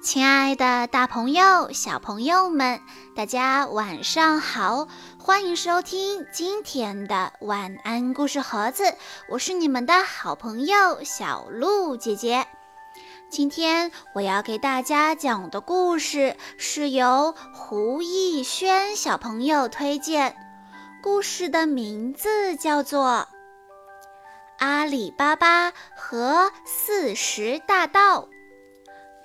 亲爱的，大朋友、小朋友们，大家晚上好！欢迎收听今天的晚安故事盒子，我是你们的好朋友小鹿姐姐。今天我要给大家讲的故事是由胡逸轩小朋友推荐，故事的名字叫做《阿里巴巴和四十大盗》。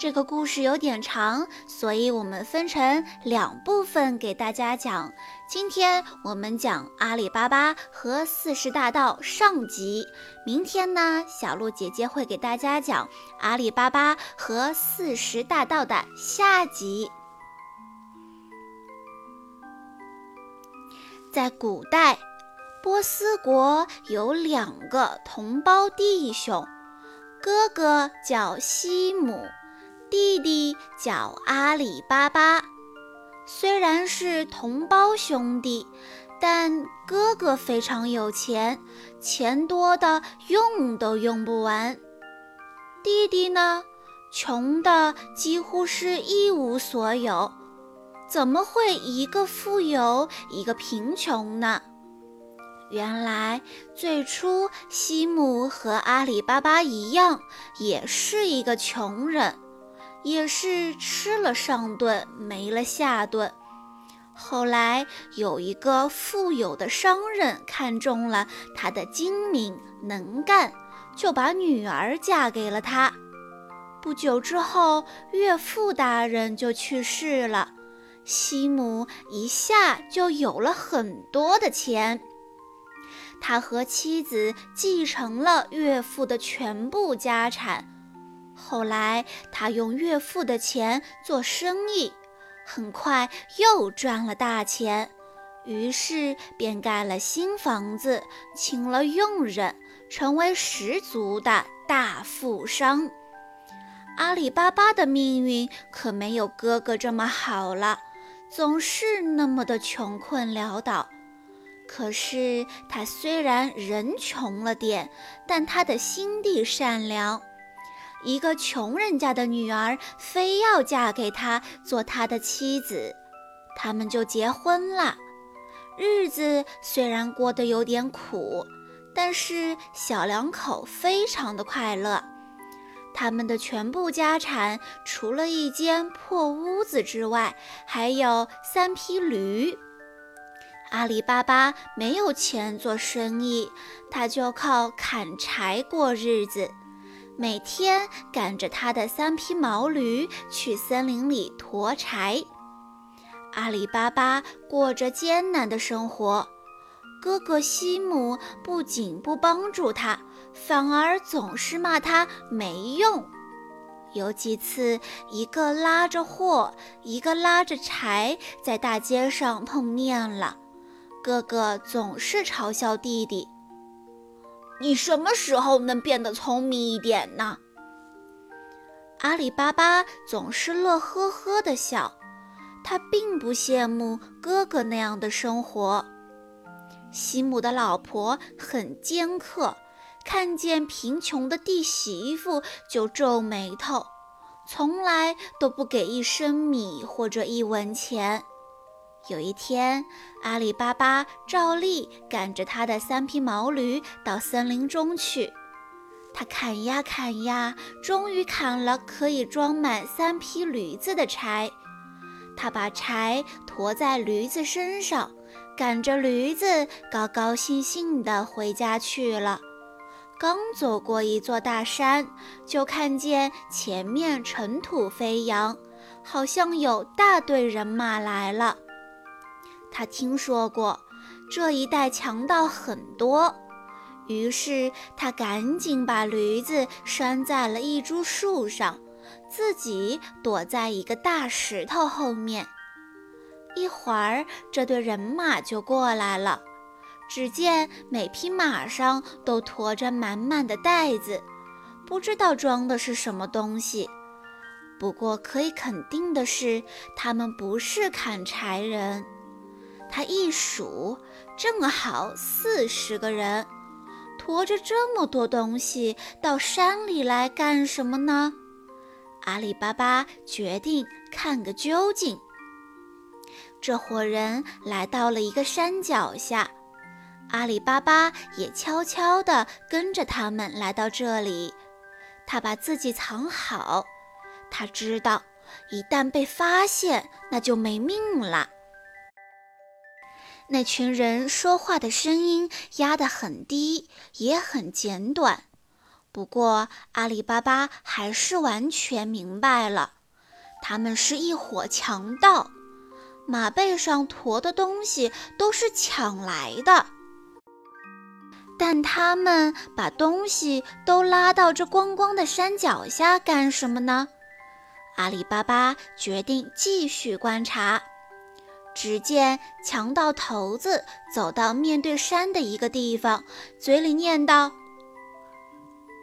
这个故事有点长，所以我们分成两部分给大家讲。今天我们讲阿里巴巴和四十大盗上集，明天呢，小鹿姐姐会给大家讲阿里巴巴和四十大盗的下集。在古代，波斯国有两个同胞弟兄，哥哥叫西姆。弟弟叫阿里巴巴，虽然是同胞兄弟，但哥哥非常有钱，钱多的用都用不完。弟弟呢，穷的几乎是一无所有，怎么会一个富有，一个贫穷呢？原来最初西姆和阿里巴巴一样，也是一个穷人。也是吃了上顿没了下顿。后来有一个富有的商人看中了他的精明能干，就把女儿嫁给了他。不久之后，岳父大人就去世了，西姆一下就有了很多的钱。他和妻子继承了岳父的全部家产。后来，他用岳父的钱做生意，很快又赚了大钱，于是便盖了新房子，请了佣人，成为十足的大富商。阿里巴巴的命运可没有哥哥这么好了，总是那么的穷困潦倒。可是他虽然人穷了点，但他的心地善良。一个穷人家的女儿非要嫁给他做他的妻子，他们就结婚了。日子虽然过得有点苦，但是小两口非常的快乐。他们的全部家产，除了一间破屋子之外，还有三匹驴。阿里巴巴没有钱做生意，他就靠砍柴过日子。每天赶着他的三匹毛驴去森林里驮柴，阿里巴巴过着艰难的生活。哥哥西姆不仅不帮助他，反而总是骂他没用。有几次，一个拉着货，一个拉着柴，在大街上碰面了，哥哥总是嘲笑弟弟。你什么时候能变得聪明一点呢？阿里巴巴总是乐呵呵地笑，他并不羡慕哥哥那样的生活。西姆的老婆很尖刻，看见贫穷的弟媳妇就皱眉头，从来都不给一升米或者一文钱。有一天，阿里巴巴照例赶着他的三匹毛驴到森林中去。他砍呀砍呀，终于砍了可以装满三匹驴子的柴。他把柴驮在驴子身上，赶着驴子高高兴兴地回家去了。刚走过一座大山，就看见前面尘土飞扬，好像有大队人马来了。他听说过这一带强盗很多，于是他赶紧把驴子拴在了一株树上，自己躲在一个大石头后面。一会儿，这队人马就过来了。只见每匹马上都驮着满满的袋子，不知道装的是什么东西。不过可以肯定的是，他们不是砍柴人。他一数，正好四十个人，驮着这么多东西到山里来干什么呢？阿里巴巴决定看个究竟。这伙人来到了一个山脚下，阿里巴巴也悄悄地跟着他们来到这里。他把自己藏好，他知道一旦被发现，那就没命了。那群人说话的声音压得很低，也很简短。不过，阿里巴巴还是完全明白了，他们是一伙强盗，马背上驮的东西都是抢来的。但他们把东西都拉到这光光的山脚下干什么呢？阿里巴巴决定继续观察。只见强盗头子走到面对山的一个地方，嘴里念道。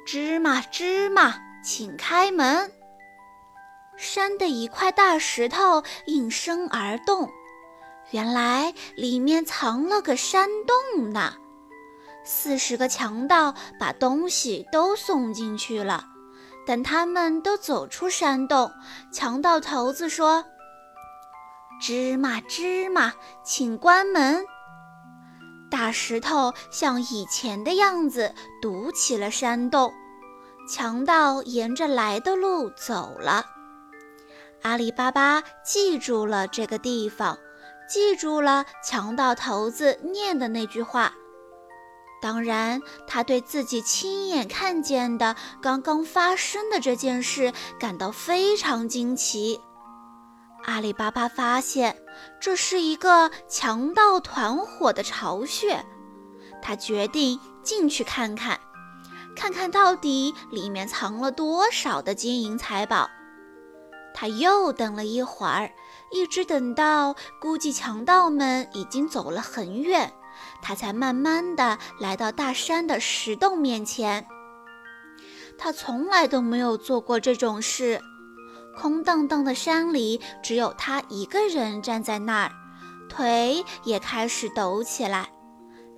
芝麻，芝麻，请开门！山的一块大石头应声而动，原来里面藏了个山洞呢。四十个强盗把东西都送进去了。等他们都走出山洞，强盗头子说：“芝麻，芝麻，请关门。”大石头像以前的样子堵起了山洞，强盗沿着来的路走了。阿里巴巴记住了这个地方，记住了强盗头子念的那句话。当然，他对自己亲眼看见的刚刚发生的这件事感到非常惊奇。阿里巴巴发现这是一个强盗团伙的巢穴，他决定进去看看，看看到底里面藏了多少的金银财宝。他又等了一会儿，一直等到估计强盗们已经走了很远，他才慢慢的来到大山的石洞面前。他从来都没有做过这种事。空荡荡的山里，只有他一个人站在那儿，腿也开始抖起来。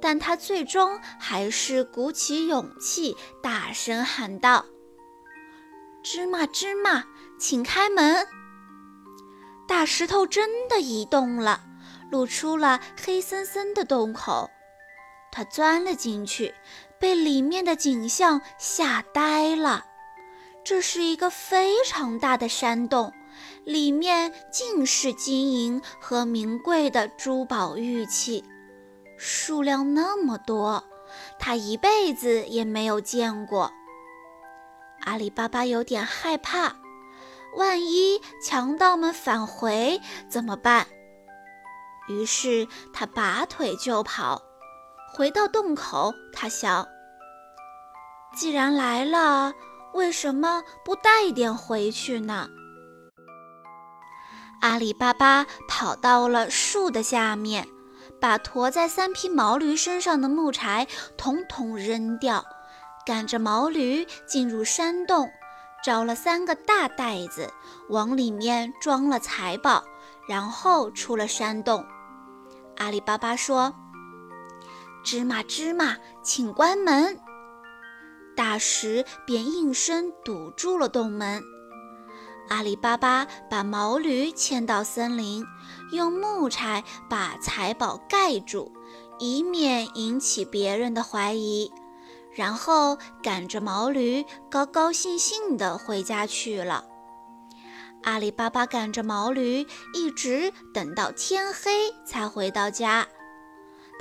但他最终还是鼓起勇气，大声喊道：“芝麻，芝麻，请开门！”大石头真的移动了，露出了黑森森的洞口。他钻了进去，被里面的景象吓呆了。这是一个非常大的山洞，里面尽是金银和名贵的珠宝玉器，数量那么多，他一辈子也没有见过。阿里巴巴有点害怕，万一强盗们返回怎么办？于是他拔腿就跑，回到洞口，他想：既然来了。为什么不带一点回去呢？阿里巴巴跑到了树的下面，把驮在三匹毛驴身上的木柴统统扔掉，赶着毛驴进入山洞，找了三个大袋子，往里面装了财宝，然后出了山洞。阿里巴巴说：“芝麻，芝麻，请关门。”大石便应声堵住了洞门。阿里巴巴把毛驴牵到森林，用木柴把财宝盖住，以免引起别人的怀疑，然后赶着毛驴高高兴兴地回家去了。阿里巴巴赶着毛驴，一直等到天黑才回到家。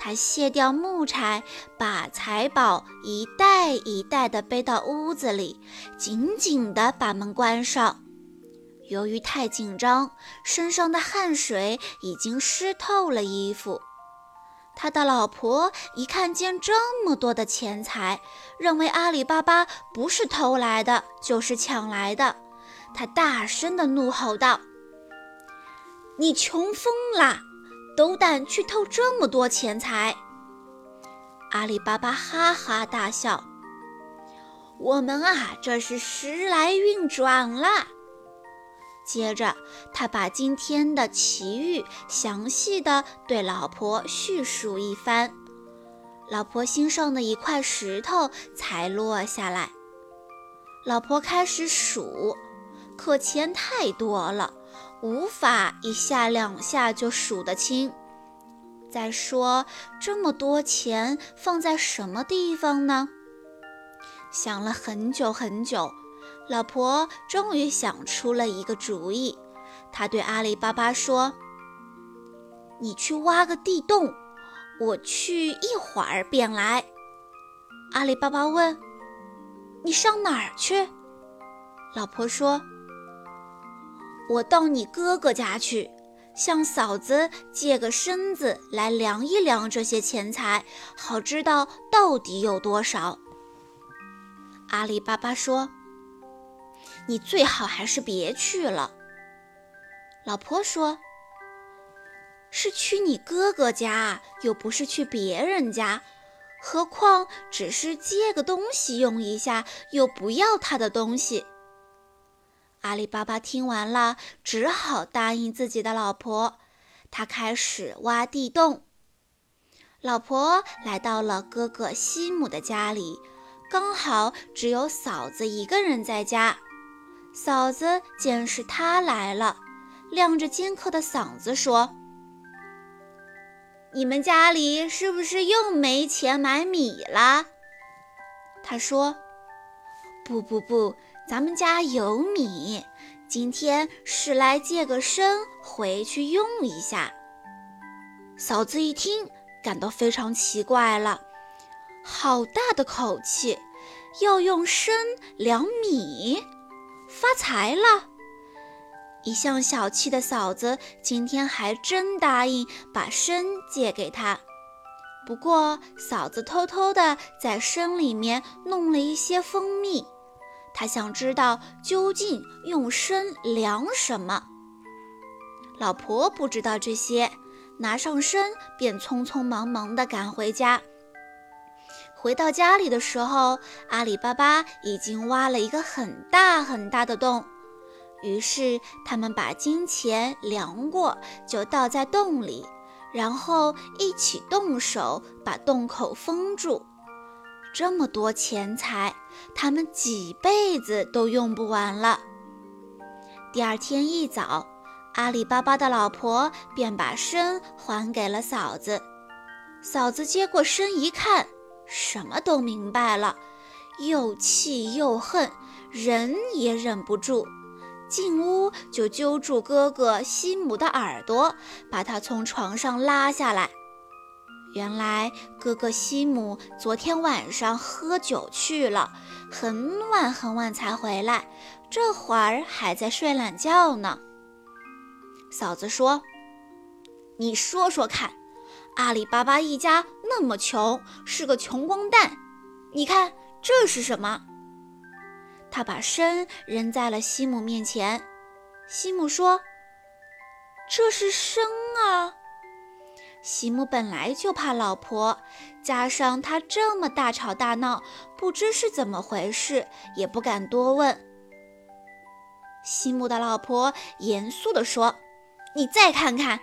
他卸掉木柴，把财宝一袋一袋地背到屋子里，紧紧地把门关上。由于太紧张，身上的汗水已经湿透了衣服。他的老婆一看见这么多的钱财，认为阿里巴巴不是偷来的，就是抢来的。他大声地怒吼道：“你穷疯了！”斗胆去偷这么多钱财！阿里巴巴哈哈大笑。我们啊，这是时来运转了。接着，他把今天的奇遇详细的对老婆叙述一番。老婆心上的一块石头才落下来。老婆开始数，可钱太多了，无法一下两下就数得清。再说，这么多钱放在什么地方呢？想了很久很久，老婆终于想出了一个主意。她对阿里巴巴说：“你去挖个地洞，我去一会儿便来。”阿里巴巴问：“你上哪儿去？”老婆说：“我到你哥哥家去。”向嫂子借个身子来量一量这些钱财，好知道到底有多少。阿里巴巴说：“你最好还是别去了。”老婆说：“是去你哥哥家，又不是去别人家，何况只是借个东西用一下，又不要他的东西。”阿里巴巴听完了，只好答应自己的老婆。他开始挖地洞。老婆来到了哥哥西姆的家里，刚好只有嫂子一个人在家。嫂子见是他来了，亮着尖刻的嗓子说：“你们家里是不是又没钱买米了？”他说：“不不不。”咱们家有米，今天是来借个身回去用一下。嫂子一听，感到非常奇怪了，好大的口气，要用身量米，发财了！一向小气的嫂子，今天还真答应把身借给他。不过，嫂子偷偷的在身里面弄了一些蜂蜜。他想知道究竟用身量什么。老婆不知道这些，拿上身便匆匆忙忙地赶回家。回到家里的时候，阿里巴巴已经挖了一个很大很大的洞。于是他们把金钱量过，就倒在洞里，然后一起动手把洞口封住。这么多钱财，他们几辈子都用不完了。第二天一早，阿里巴巴的老婆便把参还给了嫂子。嫂子接过参一看，什么都明白了，又气又恨，忍也忍不住，进屋就揪住哥哥西姆的耳朵，把他从床上拉下来。原来哥哥西姆昨天晚上喝酒去了，很晚很晚才回来，这会儿还在睡懒觉呢。嫂子说：“你说说看，阿里巴巴一家那么穷，是个穷光蛋。你看这是什么？”他把参扔在了西姆面前。西姆说：“这是参啊。”西姆本来就怕老婆，加上他这么大吵大闹，不知是怎么回事，也不敢多问。西姆的老婆严肃地说：“你再看看。”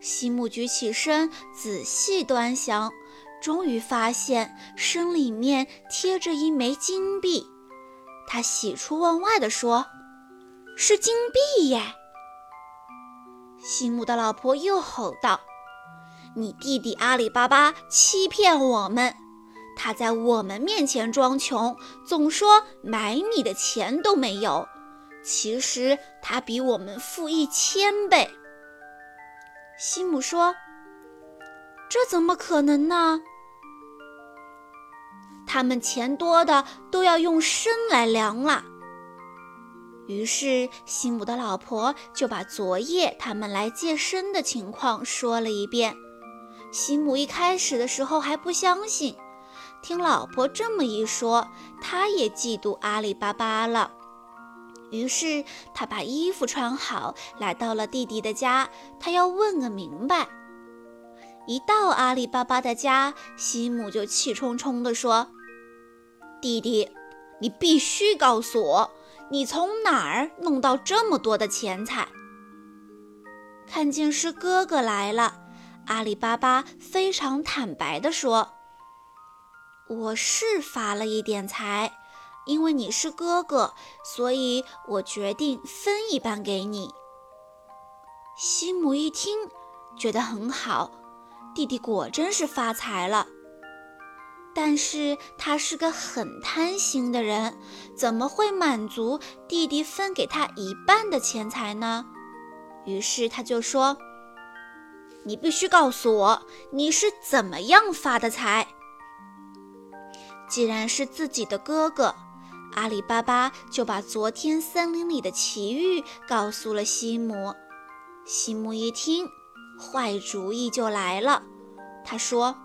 西姆举起身，仔细端详，终于发现身里面贴着一枚金币。他喜出望外地说：“是金币耶！”西姆的老婆又吼道：“你弟弟阿里巴巴欺骗我们，他在我们面前装穷，总说买米的钱都没有。其实他比我们富一千倍。”西姆说：“这怎么可能呢？他们钱多的都要用身来量了。”于是，西姆的老婆就把昨夜他们来借身的情况说了一遍。西姆一开始的时候还不相信，听老婆这么一说，他也嫉妒阿里巴巴了。于是，他把衣服穿好，来到了弟弟的家，他要问个明白。一到阿里巴巴的家，西姆就气冲冲地说：“弟弟，你必须告诉我。”你从哪儿弄到这么多的钱财？看见是哥哥来了，阿里巴巴非常坦白地说：“我是发了一点财，因为你是哥哥，所以我决定分一半给你。”西姆一听，觉得很好，弟弟果真是发财了。但是他是个很贪心的人，怎么会满足弟弟分给他一半的钱财呢？于是他就说：“你必须告诉我你是怎么样发的财。”既然是自己的哥哥，阿里巴巴就把昨天森林里的奇遇告诉了西姆。西姆一听，坏主意就来了。他说：“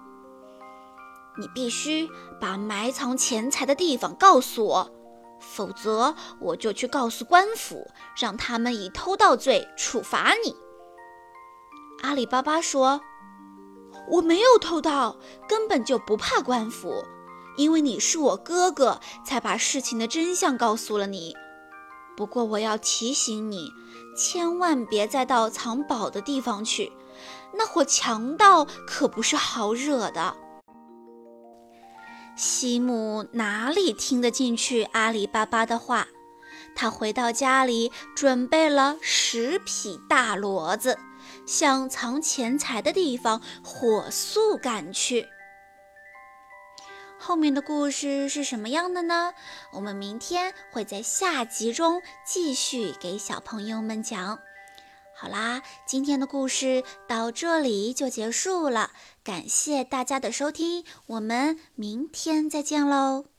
你必须把埋藏钱财的地方告诉我，否则我就去告诉官府，让他们以偷盗罪处罚你。”阿里巴巴说：“我没有偷盗，根本就不怕官府，因为你是我哥哥，才把事情的真相告诉了你。不过我要提醒你。”千万别再到藏宝的地方去，那伙强盗可不是好惹的。西姆哪里听得进去阿里巴巴的话？他回到家里，准备了十匹大骡子，向藏钱财的地方火速赶去。后面的故事是什么样的呢？我们明天会在下集中继续给小朋友们讲。好啦，今天的故事到这里就结束了，感谢大家的收听，我们明天再见喽。